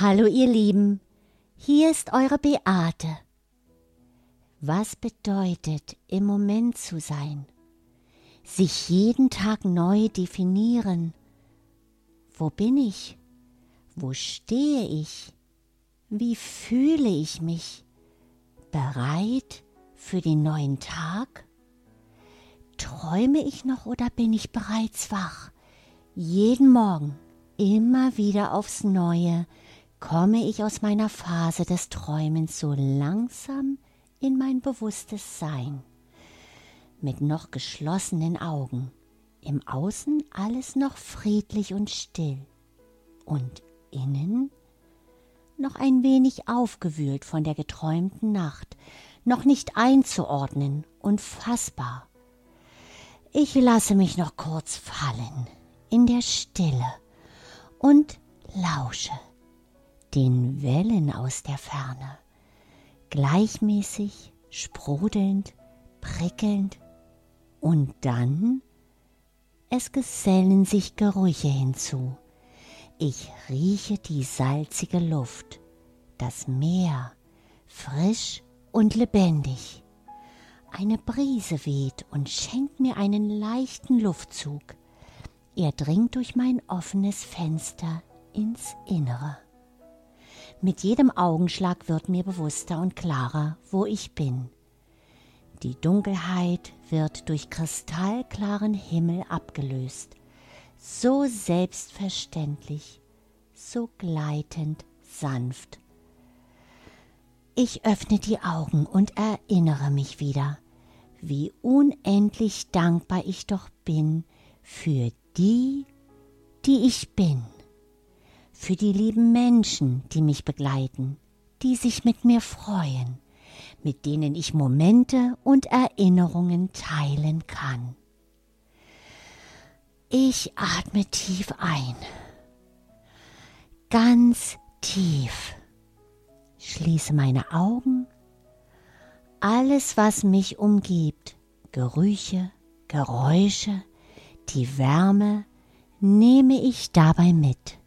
Hallo ihr Lieben, hier ist eure Beate. Was bedeutet im Moment zu sein? Sich jeden Tag neu definieren. Wo bin ich? Wo stehe ich? Wie fühle ich mich? Bereit für den neuen Tag? Träume ich noch oder bin ich bereits wach? Jeden Morgen, immer wieder aufs Neue, komme ich aus meiner Phase des Träumens so langsam in mein bewusstes Sein. Mit noch geschlossenen Augen, im Außen alles noch friedlich und still und innen noch ein wenig aufgewühlt von der geträumten Nacht, noch nicht einzuordnen und fassbar. Ich lasse mich noch kurz fallen in der Stille und lausche den Wellen aus der Ferne, gleichmäßig, sprudelnd, prickelnd, und dann es gesellen sich Gerüche hinzu. Ich rieche die salzige Luft, das Meer, frisch und lebendig. Eine Brise weht und schenkt mir einen leichten Luftzug. Er dringt durch mein offenes Fenster ins Innere. Mit jedem Augenschlag wird mir bewusster und klarer, wo ich bin. Die Dunkelheit wird durch kristallklaren Himmel abgelöst, so selbstverständlich, so gleitend sanft. Ich öffne die Augen und erinnere mich wieder, wie unendlich dankbar ich doch bin für die, die ich bin für die lieben Menschen, die mich begleiten, die sich mit mir freuen, mit denen ich Momente und Erinnerungen teilen kann. Ich atme tief ein, ganz tief, schließe meine Augen, alles, was mich umgibt, Gerüche, Geräusche, die Wärme, nehme ich dabei mit.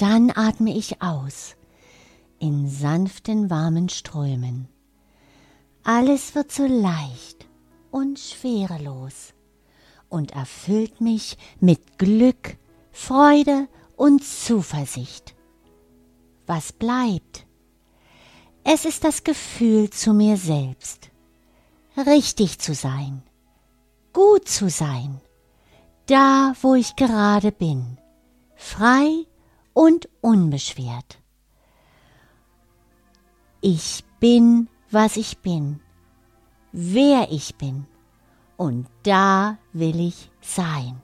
Dann atme ich aus in sanften, warmen Strömen. Alles wird so leicht und schwerelos und erfüllt mich mit Glück, Freude und Zuversicht. Was bleibt? Es ist das Gefühl zu mir selbst, richtig zu sein, gut zu sein, da wo ich gerade bin, frei und unbeschwert. Ich bin, was ich bin, wer ich bin, und da will ich sein.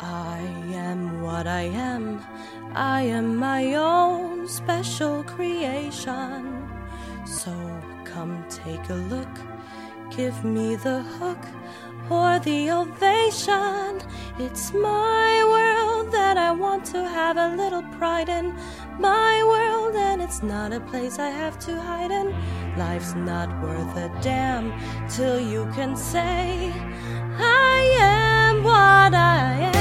I am what I am. I am my own special creation. So come take a look give me the hook or the ovation. It's my world that I want to have a little pride in. My world, and it's not a place I have to hide in. Life's not worth a damn till you can say, I am what I am.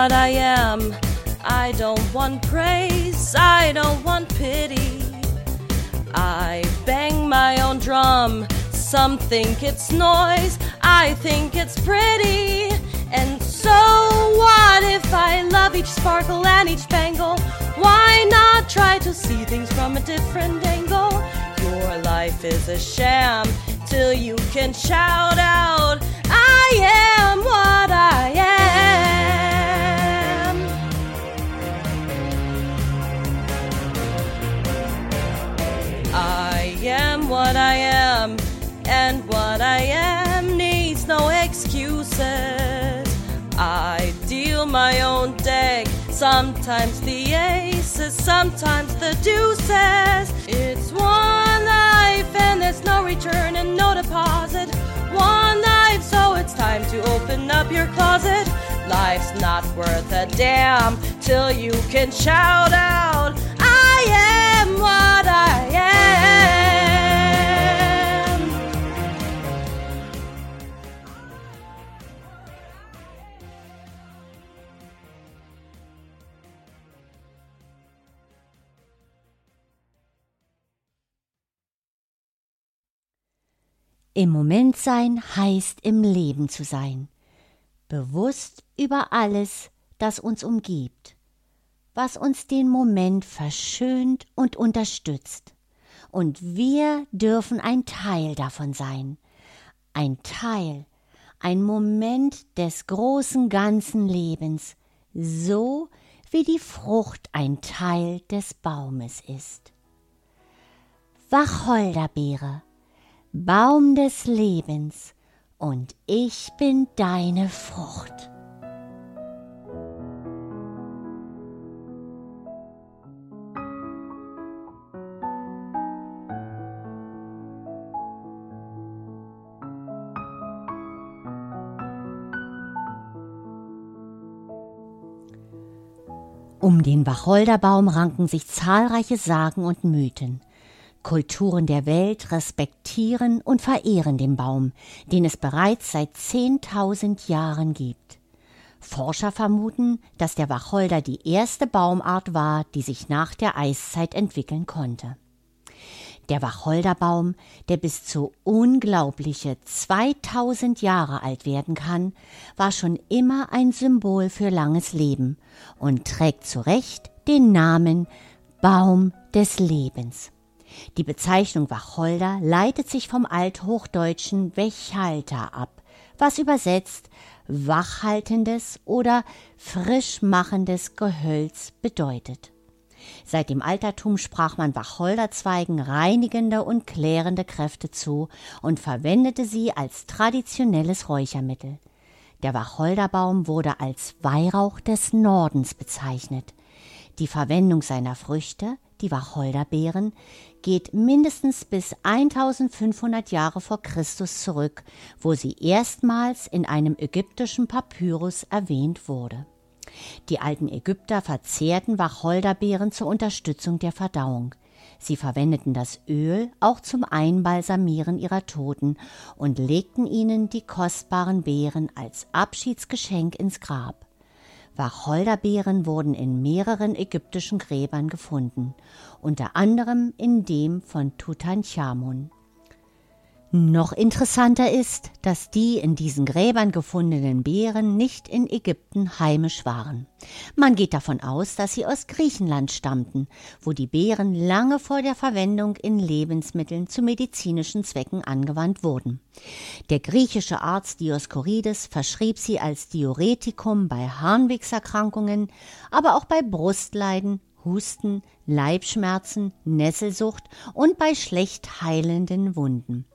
What I am. I don't want praise, I don't want pity. I bang my own drum. Some think it's noise, I think it's pretty. And so, what if I love each sparkle and each bangle? Why not try to see things from a different angle? Your life is a sham till you can shout out, I am what I am. Sometimes the aces, sometimes the deuces. It's one life and there's no return and no deposit. One life, so it's time to open up your closet. Life's not worth a damn till you can shout out, I am what I am. Im Moment sein heißt im Leben zu sein, bewusst über alles, das uns umgibt, was uns den Moment verschönt und unterstützt. Und wir dürfen ein Teil davon sein, ein Teil, ein Moment des großen ganzen Lebens, so wie die Frucht ein Teil des Baumes ist. Wacholderbeere, Baum des Lebens, und ich bin deine Frucht. Um den Wacholderbaum ranken sich zahlreiche Sagen und Mythen. Kulturen der Welt respektieren und verehren den Baum, den es bereits seit 10.000 Jahren gibt. Forscher vermuten, dass der Wacholder die erste Baumart war, die sich nach der Eiszeit entwickeln konnte. Der Wacholderbaum, der bis zu unglaubliche 2000 Jahre alt werden kann, war schon immer ein Symbol für langes Leben und trägt zu Recht den Namen Baum des Lebens. Die Bezeichnung Wacholder leitet sich vom althochdeutschen Wechalter ab, was übersetzt wachhaltendes oder frischmachendes Gehölz bedeutet. Seit dem Altertum sprach man Wacholderzweigen reinigende und klärende Kräfte zu und verwendete sie als traditionelles Räuchermittel. Der Wacholderbaum wurde als Weihrauch des Nordens bezeichnet. Die Verwendung seiner Früchte, die Wacholderbeeren, geht mindestens bis 1500 Jahre vor Christus zurück, wo sie erstmals in einem ägyptischen Papyrus erwähnt wurde. Die alten Ägypter verzehrten Wacholderbeeren zur Unterstützung der Verdauung. Sie verwendeten das Öl auch zum Einbalsamieren ihrer Toten und legten ihnen die kostbaren Beeren als Abschiedsgeschenk ins Grab. Wacholderbeeren wurden in mehreren ägyptischen Gräbern gefunden, unter anderem in dem von Tutanchamun. Noch interessanter ist, dass die in diesen Gräbern gefundenen Beeren nicht in Ägypten heimisch waren. Man geht davon aus, dass sie aus Griechenland stammten, wo die Beeren lange vor der Verwendung in Lebensmitteln zu medizinischen Zwecken angewandt wurden. Der griechische Arzt Dioskurides verschrieb sie als Diuretikum bei Harnwegserkrankungen, aber auch bei Brustleiden, Husten, Leibschmerzen, Nesselsucht und bei schlecht heilenden Wunden.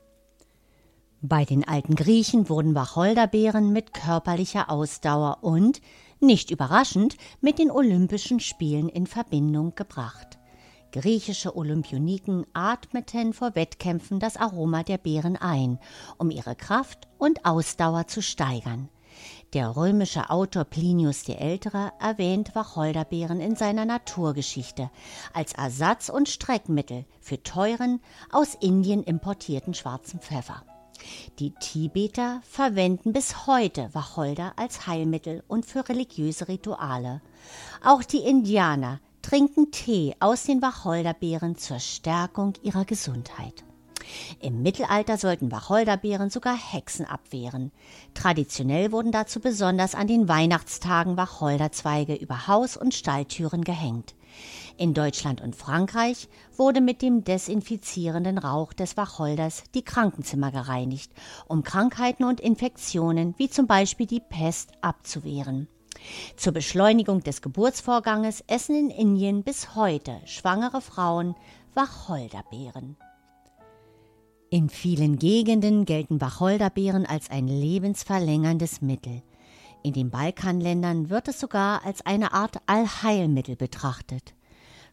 Bei den alten Griechen wurden Wacholderbeeren mit körperlicher Ausdauer und, nicht überraschend, mit den Olympischen Spielen in Verbindung gebracht. Griechische Olympioniken atmeten vor Wettkämpfen das Aroma der Beeren ein, um ihre Kraft und Ausdauer zu steigern. Der römische Autor Plinius der Ältere erwähnt Wacholderbeeren in seiner Naturgeschichte als Ersatz und Streckmittel für teuren, aus Indien importierten schwarzen Pfeffer. Die Tibeter verwenden bis heute Wacholder als Heilmittel und für religiöse Rituale. Auch die Indianer trinken Tee aus den Wacholderbeeren zur Stärkung ihrer Gesundheit. Im Mittelalter sollten Wacholderbeeren sogar Hexen abwehren. Traditionell wurden dazu besonders an den Weihnachtstagen Wacholderzweige über Haus- und Stalltüren gehängt. In Deutschland und Frankreich wurde mit dem desinfizierenden Rauch des Wacholders die Krankenzimmer gereinigt, um Krankheiten und Infektionen wie zum Beispiel die Pest abzuwehren. Zur Beschleunigung des Geburtsvorganges essen in Indien bis heute schwangere Frauen Wacholderbeeren. In vielen Gegenden gelten Wacholderbeeren als ein lebensverlängerndes Mittel. In den Balkanländern wird es sogar als eine Art Allheilmittel betrachtet.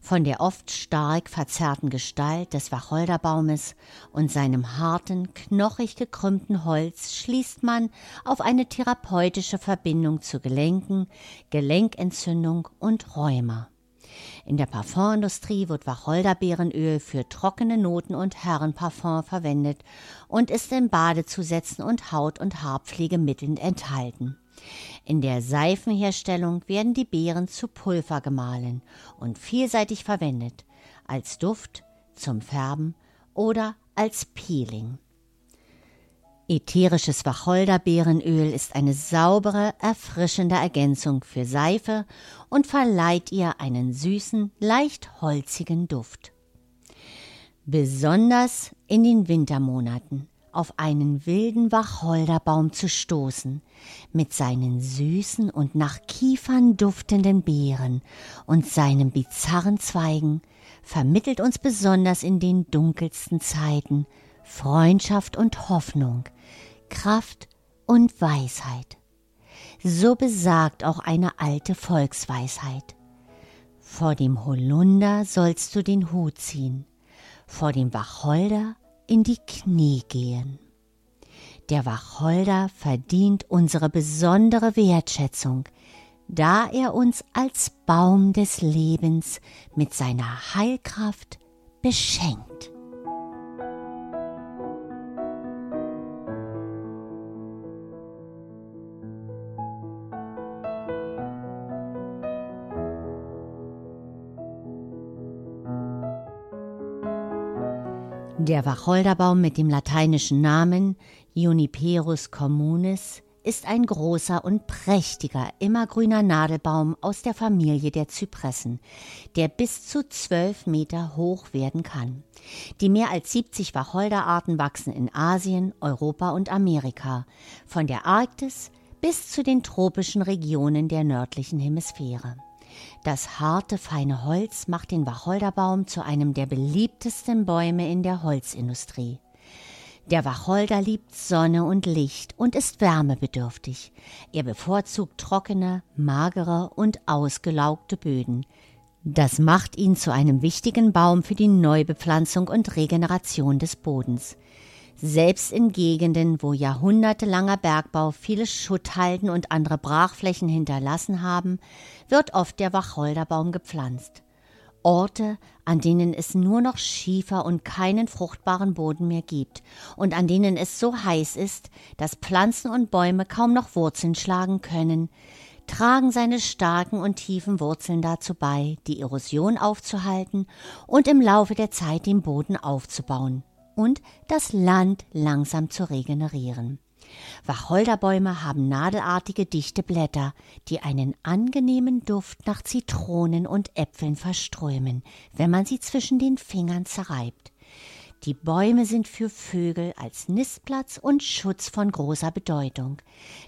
Von der oft stark verzerrten Gestalt des Wacholderbaumes und seinem harten, knochig gekrümmten Holz schließt man auf eine therapeutische Verbindung zu Gelenken, Gelenkentzündung und Rheuma. In der Parfumindustrie wird Wacholderbeerenöl für trockene Noten und Herrenparfum verwendet und ist in Badezusätzen und Haut- und Haarpflegemitteln enthalten. In der Seifenherstellung werden die Beeren zu Pulver gemahlen und vielseitig verwendet, als Duft, zum Färben oder als Peeling. Ätherisches Wacholderbeerenöl ist eine saubere, erfrischende Ergänzung für Seife und verleiht ihr einen süßen, leicht holzigen Duft. Besonders in den Wintermonaten auf einen wilden Wacholderbaum zu stoßen, mit seinen süßen und nach Kiefern duftenden Beeren und seinen bizarren Zweigen, vermittelt uns besonders in den dunkelsten Zeiten Freundschaft und Hoffnung, Kraft und Weisheit. So besagt auch eine alte Volksweisheit. Vor dem Holunder sollst du den Hut ziehen, vor dem Wacholder in die Knie gehen. Der Wacholder verdient unsere besondere Wertschätzung, da er uns als Baum des Lebens mit seiner Heilkraft beschenkt. Der Wacholderbaum mit dem lateinischen Namen Juniperus communis ist ein großer und prächtiger immergrüner Nadelbaum aus der Familie der Zypressen, der bis zu zwölf Meter hoch werden kann. Die mehr als 70 Wacholderarten wachsen in Asien, Europa und Amerika, von der Arktis bis zu den tropischen Regionen der nördlichen Hemisphäre. Das harte, feine Holz macht den Wacholderbaum zu einem der beliebtesten Bäume in der Holzindustrie. Der Wacholder liebt Sonne und Licht und ist wärmebedürftig. Er bevorzugt trockene, magere und ausgelaugte Böden. Das macht ihn zu einem wichtigen Baum für die Neubepflanzung und Regeneration des Bodens. Selbst in Gegenden, wo jahrhundertelanger Bergbau viele Schutthalden und andere Brachflächen hinterlassen haben, wird oft der Wacholderbaum gepflanzt. Orte, an denen es nur noch Schiefer und keinen fruchtbaren Boden mehr gibt und an denen es so heiß ist, dass Pflanzen und Bäume kaum noch Wurzeln schlagen können, tragen seine starken und tiefen Wurzeln dazu bei, die Erosion aufzuhalten und im Laufe der Zeit den Boden aufzubauen und das Land langsam zu regenerieren. Wacholderbäume haben nadelartige dichte Blätter, die einen angenehmen Duft nach Zitronen und Äpfeln verströmen, wenn man sie zwischen den Fingern zerreibt. Die Bäume sind für Vögel als Nistplatz und Schutz von großer Bedeutung.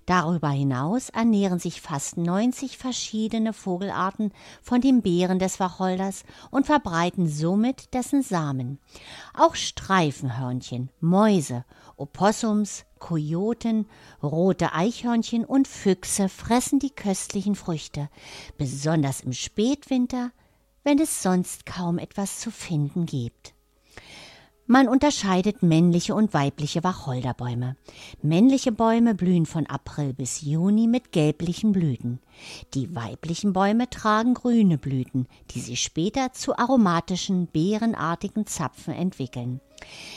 Darüber hinaus ernähren sich fast 90 verschiedene Vogelarten von den Beeren des Wacholders und verbreiten somit dessen Samen. Auch Streifenhörnchen, Mäuse, Opossums, Kojoten, rote Eichhörnchen und Füchse fressen die köstlichen Früchte, besonders im Spätwinter, wenn es sonst kaum etwas zu finden gibt. Man unterscheidet männliche und weibliche Wacholderbäume. Männliche Bäume blühen von April bis Juni mit gelblichen Blüten. Die weiblichen Bäume tragen grüne Blüten, die sich später zu aromatischen, beerenartigen Zapfen entwickeln.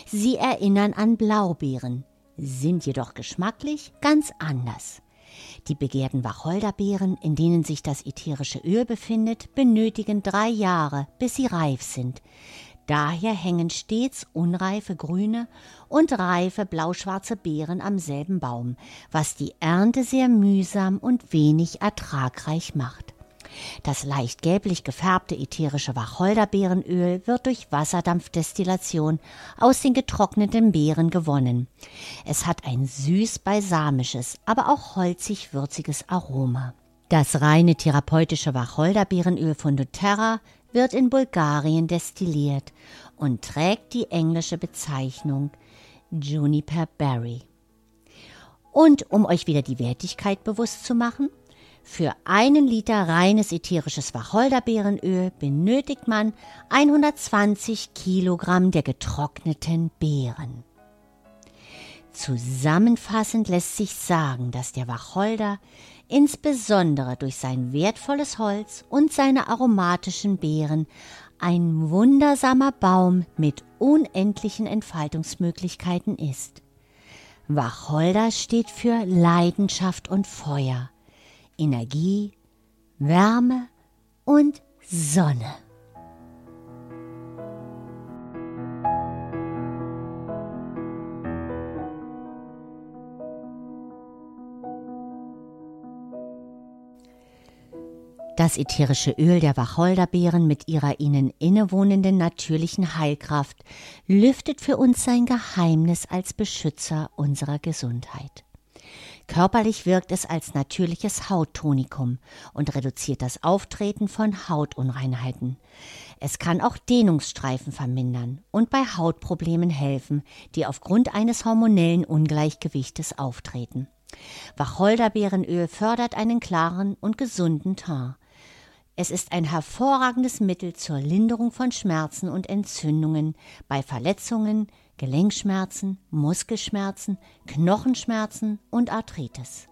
Sie erinnern an Blaubeeren, sind jedoch geschmacklich ganz anders. Die begehrten Wacholderbeeren, in denen sich das ätherische Öl befindet, benötigen drei Jahre, bis sie reif sind. Daher hängen stets unreife grüne und reife blauschwarze Beeren am selben Baum, was die Ernte sehr mühsam und wenig ertragreich macht. Das leicht gelblich gefärbte ätherische Wacholderbeerenöl wird durch Wasserdampfdestillation aus den getrockneten Beeren gewonnen. Es hat ein süß balsamisches, aber auch holzig würziges Aroma. Das reine therapeutische Wacholderbeerenöl von doTERRA wird in Bulgarien destilliert und trägt die englische Bezeichnung Juniper Berry. Und um euch wieder die Wertigkeit bewusst zu machen, für einen Liter reines ätherisches Wacholderbeerenöl benötigt man 120 Kilogramm der getrockneten Beeren. Zusammenfassend lässt sich sagen, dass der Wacholder insbesondere durch sein wertvolles Holz und seine aromatischen Beeren ein wundersamer Baum mit unendlichen Entfaltungsmöglichkeiten ist. Wacholder steht für Leidenschaft und Feuer, Energie, Wärme und Sonne. Das ätherische Öl der Wacholderbeeren mit ihrer ihnen innewohnenden natürlichen Heilkraft lüftet für uns sein Geheimnis als Beschützer unserer Gesundheit. Körperlich wirkt es als natürliches Hauttonikum und reduziert das Auftreten von Hautunreinheiten. Es kann auch Dehnungsstreifen vermindern und bei Hautproblemen helfen, die aufgrund eines hormonellen Ungleichgewichtes auftreten. Wacholderbeerenöl fördert einen klaren und gesunden Teint. Es ist ein hervorragendes Mittel zur Linderung von Schmerzen und Entzündungen bei Verletzungen, Gelenkschmerzen, Muskelschmerzen, Knochenschmerzen und Arthritis.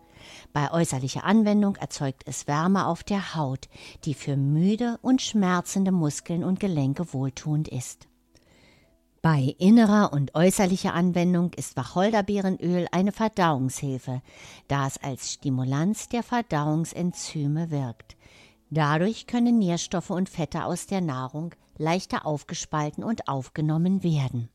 Bei äußerlicher Anwendung erzeugt es Wärme auf der Haut, die für müde und schmerzende Muskeln und Gelenke wohltuend ist. Bei innerer und äußerlicher Anwendung ist Wacholderbeerenöl eine Verdauungshilfe, da es als Stimulanz der Verdauungsenzyme wirkt. Dadurch können Nährstoffe und Fette aus der Nahrung leichter aufgespalten und aufgenommen werden.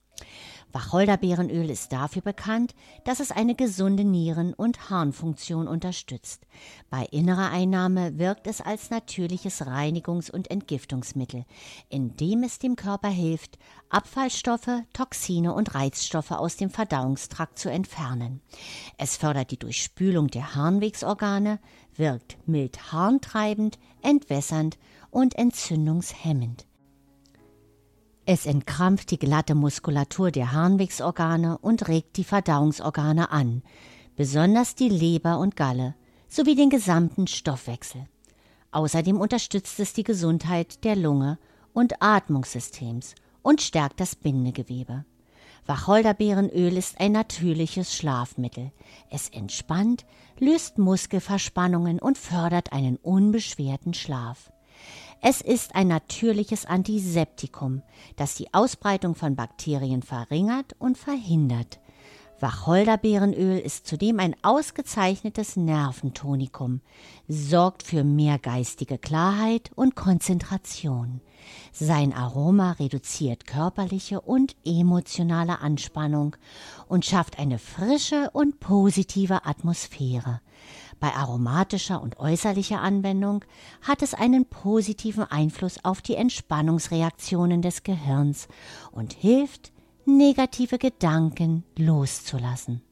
Wacholderbeerenöl ist dafür bekannt, dass es eine gesunde Nieren- und Harnfunktion unterstützt. Bei innerer Einnahme wirkt es als natürliches Reinigungs- und Entgiftungsmittel, indem es dem Körper hilft, Abfallstoffe, Toxine und Reizstoffe aus dem Verdauungstrakt zu entfernen. Es fördert die Durchspülung der Harnwegsorgane, wirkt mild harntreibend, entwässernd und entzündungshemmend. Es entkrampft die glatte Muskulatur der Harnwegsorgane und regt die Verdauungsorgane an, besonders die Leber und Galle sowie den gesamten Stoffwechsel. Außerdem unterstützt es die Gesundheit der Lunge und Atmungssystems und stärkt das Bindegewebe. Wacholderbeerenöl ist ein natürliches Schlafmittel. Es entspannt, löst Muskelverspannungen und fördert einen unbeschwerten Schlaf. Es ist ein natürliches Antiseptikum, das die Ausbreitung von Bakterien verringert und verhindert. Wacholderbeerenöl ist zudem ein ausgezeichnetes Nerventonikum, sorgt für mehr geistige Klarheit und Konzentration. Sein Aroma reduziert körperliche und emotionale Anspannung und schafft eine frische und positive Atmosphäre. Bei aromatischer und äußerlicher Anwendung hat es einen positiven Einfluss auf die Entspannungsreaktionen des Gehirns und hilft, negative Gedanken loszulassen.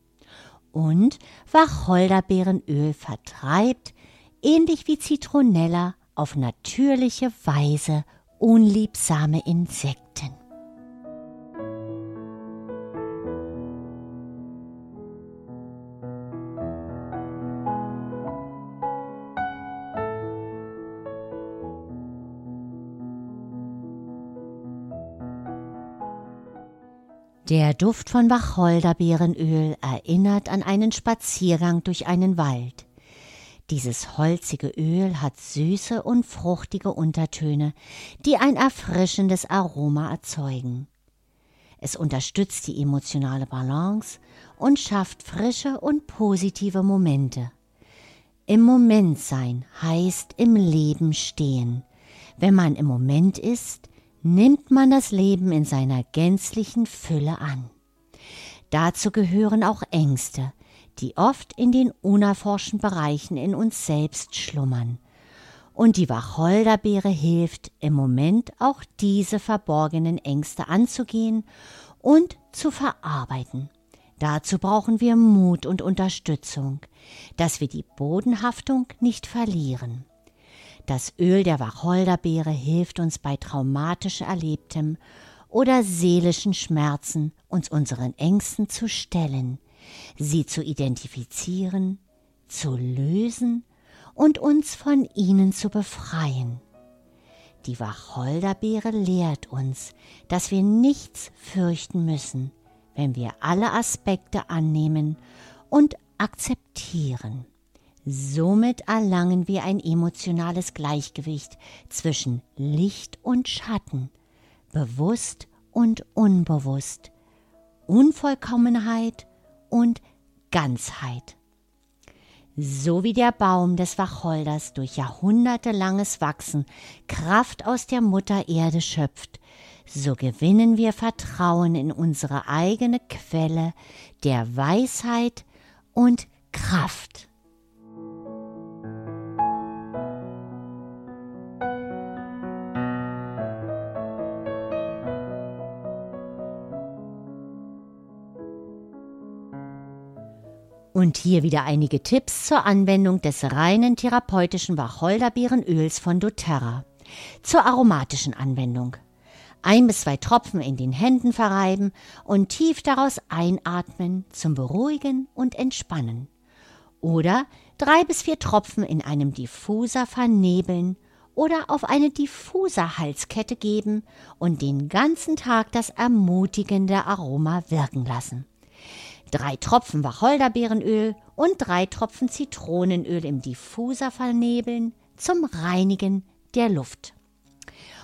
Und Wacholderbeerenöl vertreibt, ähnlich wie Zitronella, auf natürliche Weise unliebsame Insekten. Der Duft von Wacholderbeerenöl erinnert an einen Spaziergang durch einen Wald. Dieses holzige Öl hat süße und fruchtige Untertöne, die ein erfrischendes Aroma erzeugen. Es unterstützt die emotionale Balance und schafft frische und positive Momente. Im Moment sein heißt im Leben stehen. Wenn man im Moment ist, nimmt man das Leben in seiner gänzlichen Fülle an. Dazu gehören auch Ängste, die oft in den unerforschten Bereichen in uns selbst schlummern. Und die Wacholderbeere hilft im Moment auch diese verborgenen Ängste anzugehen und zu verarbeiten. Dazu brauchen wir Mut und Unterstützung, dass wir die Bodenhaftung nicht verlieren. Das Öl der Wacholderbeere hilft uns bei traumatisch Erlebtem oder seelischen Schmerzen, uns unseren Ängsten zu stellen, sie zu identifizieren, zu lösen und uns von ihnen zu befreien. Die Wacholderbeere lehrt uns, dass wir nichts fürchten müssen, wenn wir alle Aspekte annehmen und akzeptieren. Somit erlangen wir ein emotionales Gleichgewicht zwischen Licht und Schatten, bewusst und unbewusst, Unvollkommenheit und Ganzheit. So wie der Baum des Wacholders durch jahrhundertelanges Wachsen Kraft aus der Mutter Erde schöpft, so gewinnen wir Vertrauen in unsere eigene Quelle der Weisheit und Kraft. Und hier wieder einige Tipps zur Anwendung des reinen therapeutischen Wacholderbeerenöls von doTERRA. Zur aromatischen Anwendung. Ein bis zwei Tropfen in den Händen verreiben und tief daraus einatmen zum Beruhigen und Entspannen. Oder drei bis vier Tropfen in einem Diffuser vernebeln oder auf eine Diffuserhalskette geben und den ganzen Tag das ermutigende Aroma wirken lassen drei Tropfen Wacholderbeerenöl und drei Tropfen Zitronenöl im Diffuser vernebeln zum Reinigen der Luft.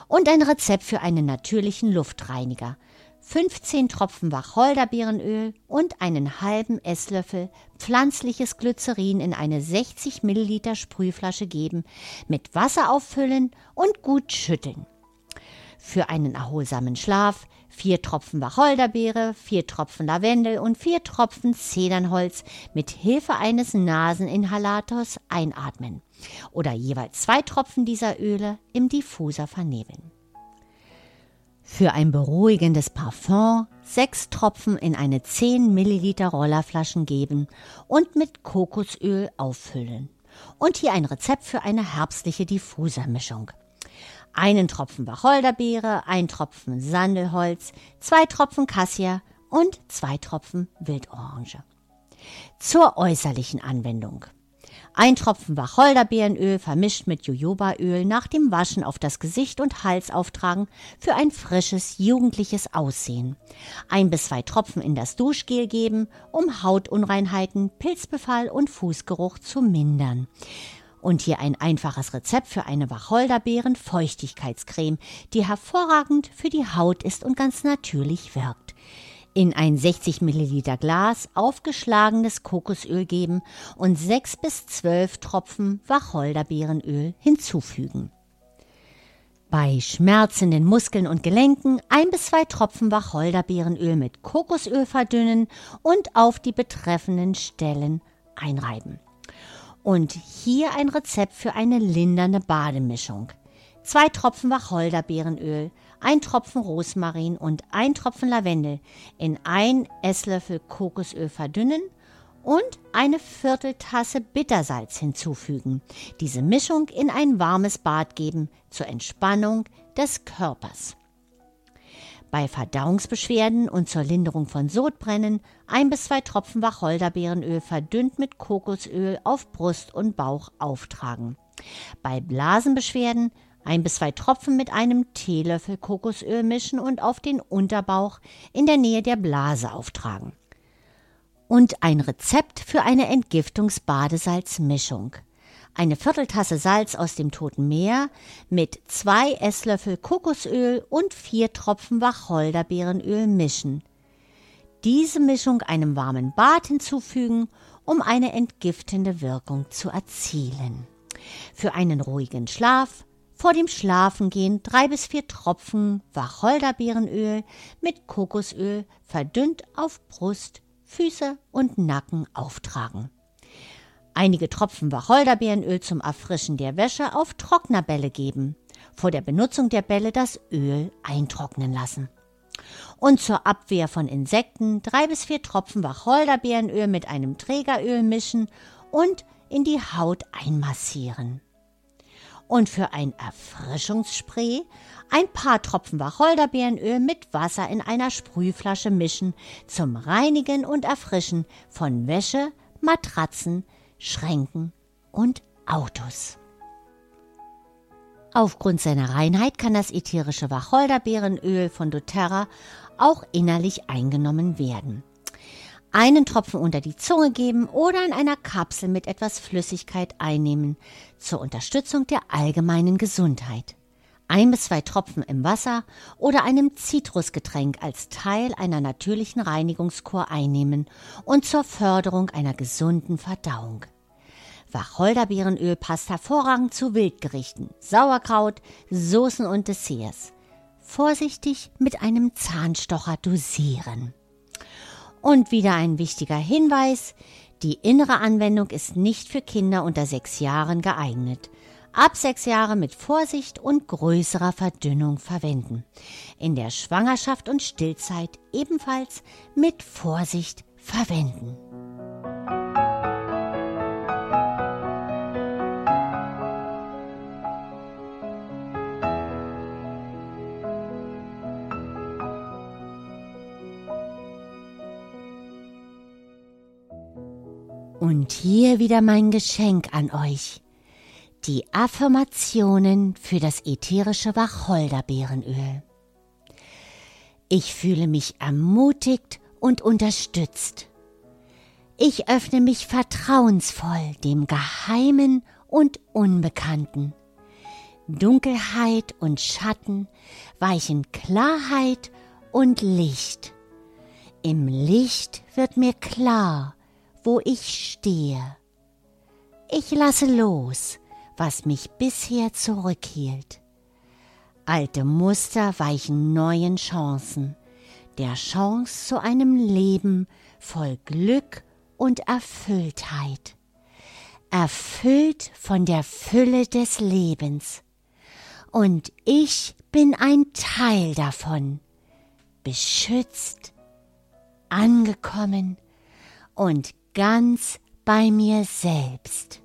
Und ein Rezept für einen natürlichen Luftreiniger. 15 Tropfen Wacholderbeerenöl und einen halben Esslöffel pflanzliches Glycerin in eine 60 Milliliter Sprühflasche geben, mit Wasser auffüllen und gut schütteln. Für einen erholsamen Schlaf vier Tropfen Wacholderbeere, vier Tropfen Lavendel und vier Tropfen Zedernholz mit Hilfe eines Naseninhalators einatmen oder jeweils zwei Tropfen dieser Öle im Diffuser vernebeln. Für ein beruhigendes Parfum sechs Tropfen in eine 10 Milliliter Rollerflaschen geben und mit Kokosöl auffüllen. Und hier ein Rezept für eine herbstliche Diffusermischung einen Tropfen Wacholderbeere, ein Tropfen Sandelholz, zwei Tropfen Cassia und zwei Tropfen Wildorange. Zur äußerlichen Anwendung. Ein Tropfen Wacholderbeerenöl vermischt mit Jojobaöl nach dem Waschen auf das Gesicht und Hals auftragen für ein frisches, jugendliches Aussehen. Ein bis zwei Tropfen in das Duschgel geben, um Hautunreinheiten, Pilzbefall und Fußgeruch zu mindern. Und hier ein einfaches Rezept für eine Wacholderbeeren-Feuchtigkeitscreme, die hervorragend für die Haut ist und ganz natürlich wirkt. In ein 60 Milliliter Glas aufgeschlagenes Kokosöl geben und 6 bis 12 Tropfen Wacholderbeerenöl hinzufügen. Bei schmerzenden Muskeln und Gelenken ein bis zwei Tropfen Wacholderbeerenöl mit Kokosöl verdünnen und auf die betreffenden Stellen einreiben. Und hier ein Rezept für eine lindernde Bademischung. Zwei Tropfen Wacholderbeerenöl, ein Tropfen Rosmarin und ein Tropfen Lavendel in ein Esslöffel Kokosöl verdünnen und eine Vierteltasse Bittersalz hinzufügen. Diese Mischung in ein warmes Bad geben zur Entspannung des Körpers. Bei Verdauungsbeschwerden und zur Linderung von Sodbrennen ein bis zwei Tropfen Wacholderbeerenöl verdünnt mit Kokosöl auf Brust und Bauch auftragen. Bei Blasenbeschwerden ein bis zwei Tropfen mit einem Teelöffel Kokosöl mischen und auf den Unterbauch in der Nähe der Blase auftragen. Und ein Rezept für eine Entgiftungsbadesalzmischung eine Vierteltasse Salz aus dem Toten Meer mit zwei Esslöffel Kokosöl und vier Tropfen Wacholderbeerenöl mischen. Diese Mischung einem warmen Bad hinzufügen, um eine entgiftende Wirkung zu erzielen. Für einen ruhigen Schlaf vor dem Schlafengehen drei bis vier Tropfen Wacholderbeerenöl mit Kokosöl verdünnt auf Brust, Füße und Nacken auftragen einige Tropfen Wacholderbeerenöl zum Erfrischen der Wäsche auf Trocknerbälle geben. Vor der Benutzung der Bälle das Öl eintrocknen lassen. Und zur Abwehr von Insekten drei bis vier Tropfen Wacholderbeerenöl mit einem Trägeröl mischen und in die Haut einmassieren. und für ein Erfrischungsspray ein paar Tropfen Wacholderbeerenöl mit Wasser in einer Sprühflasche mischen zum Reinigen und Erfrischen von Wäsche, Matratzen, Schränken und Autos. Aufgrund seiner Reinheit kann das ätherische Wacholderbeerenöl von doTERRA auch innerlich eingenommen werden. Einen Tropfen unter die Zunge geben oder in einer Kapsel mit etwas Flüssigkeit einnehmen zur Unterstützung der allgemeinen Gesundheit. Ein bis zwei Tropfen im Wasser oder einem Zitrusgetränk als Teil einer natürlichen Reinigungskur einnehmen und zur Förderung einer gesunden Verdauung. Wacholderbeerenöl passt hervorragend zu Wildgerichten, Sauerkraut, Soßen und Desserts. Vorsichtig mit einem Zahnstocher dosieren. Und wieder ein wichtiger Hinweis, die innere Anwendung ist nicht für Kinder unter sechs Jahren geeignet. Ab sechs Jahre mit Vorsicht und größerer Verdünnung verwenden. In der Schwangerschaft und Stillzeit ebenfalls mit Vorsicht verwenden. Und hier wieder mein Geschenk an euch. Die Affirmationen für das ätherische Wacholderbeerenöl. Ich fühle mich ermutigt und unterstützt. Ich öffne mich vertrauensvoll dem Geheimen und Unbekannten. Dunkelheit und Schatten weichen Klarheit und Licht. Im Licht wird mir klar, wo ich stehe. Ich lasse los, was mich bisher zurückhielt. Alte Muster weichen neuen Chancen, der Chance zu einem Leben voll Glück und Erfülltheit. Erfüllt von der Fülle des Lebens. Und ich bin ein Teil davon, beschützt, angekommen und ganz bei mir selbst.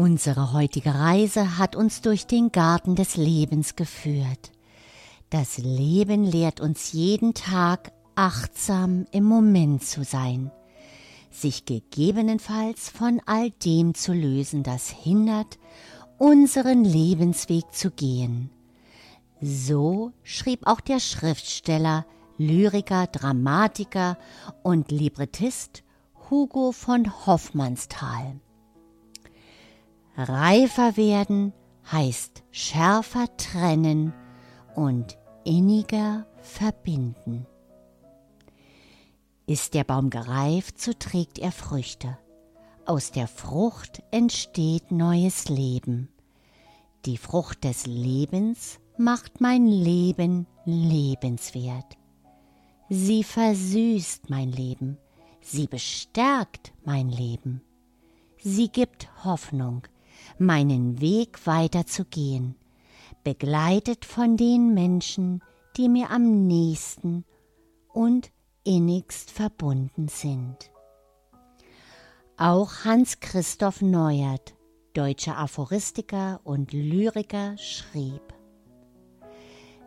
Unsere heutige Reise hat uns durch den Garten des Lebens geführt. Das Leben lehrt uns jeden Tag achtsam im Moment zu sein, sich gegebenenfalls von all dem zu lösen, das hindert unseren Lebensweg zu gehen. So schrieb auch der Schriftsteller, Lyriker, Dramatiker und Librettist Hugo von Hoffmannsthal. Reifer werden heißt schärfer trennen und inniger verbinden. Ist der Baum gereift, so trägt er Früchte. Aus der Frucht entsteht neues Leben. Die Frucht des Lebens macht mein Leben lebenswert. Sie versüßt mein Leben, sie bestärkt mein Leben. Sie gibt Hoffnung, meinen Weg weiterzugehen, begleitet von den Menschen, die mir am nächsten und innigst verbunden sind. Auch Hans Christoph Neuert, deutscher Aphoristiker und Lyriker, schrieb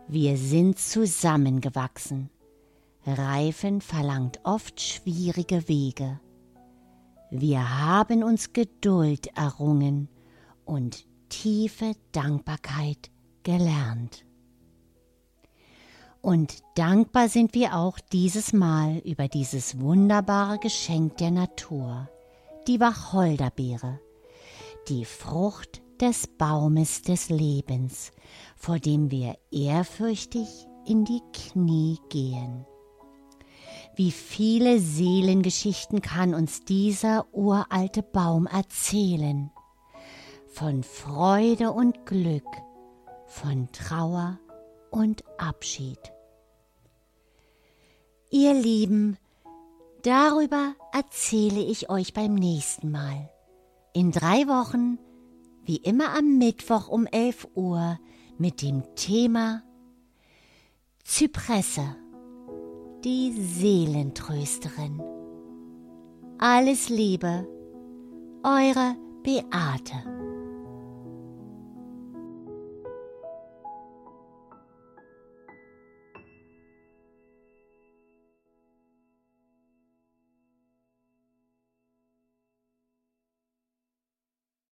Wir sind zusammengewachsen. Reifen verlangt oft schwierige Wege. Wir haben uns Geduld errungen und tiefe Dankbarkeit gelernt. Und dankbar sind wir auch dieses Mal über dieses wunderbare Geschenk der Natur die Wacholderbeere, die Frucht des Baumes des Lebens, vor dem wir ehrfürchtig in die Knie gehen. Wie viele Seelengeschichten kann uns dieser uralte Baum erzählen? Von Freude und Glück, von Trauer und Abschied. Ihr Lieben, Darüber erzähle ich euch beim nächsten Mal. In drei Wochen, wie immer am Mittwoch um 11 Uhr, mit dem Thema Zypresse, die Seelentrösterin. Alles Liebe, eure Beate.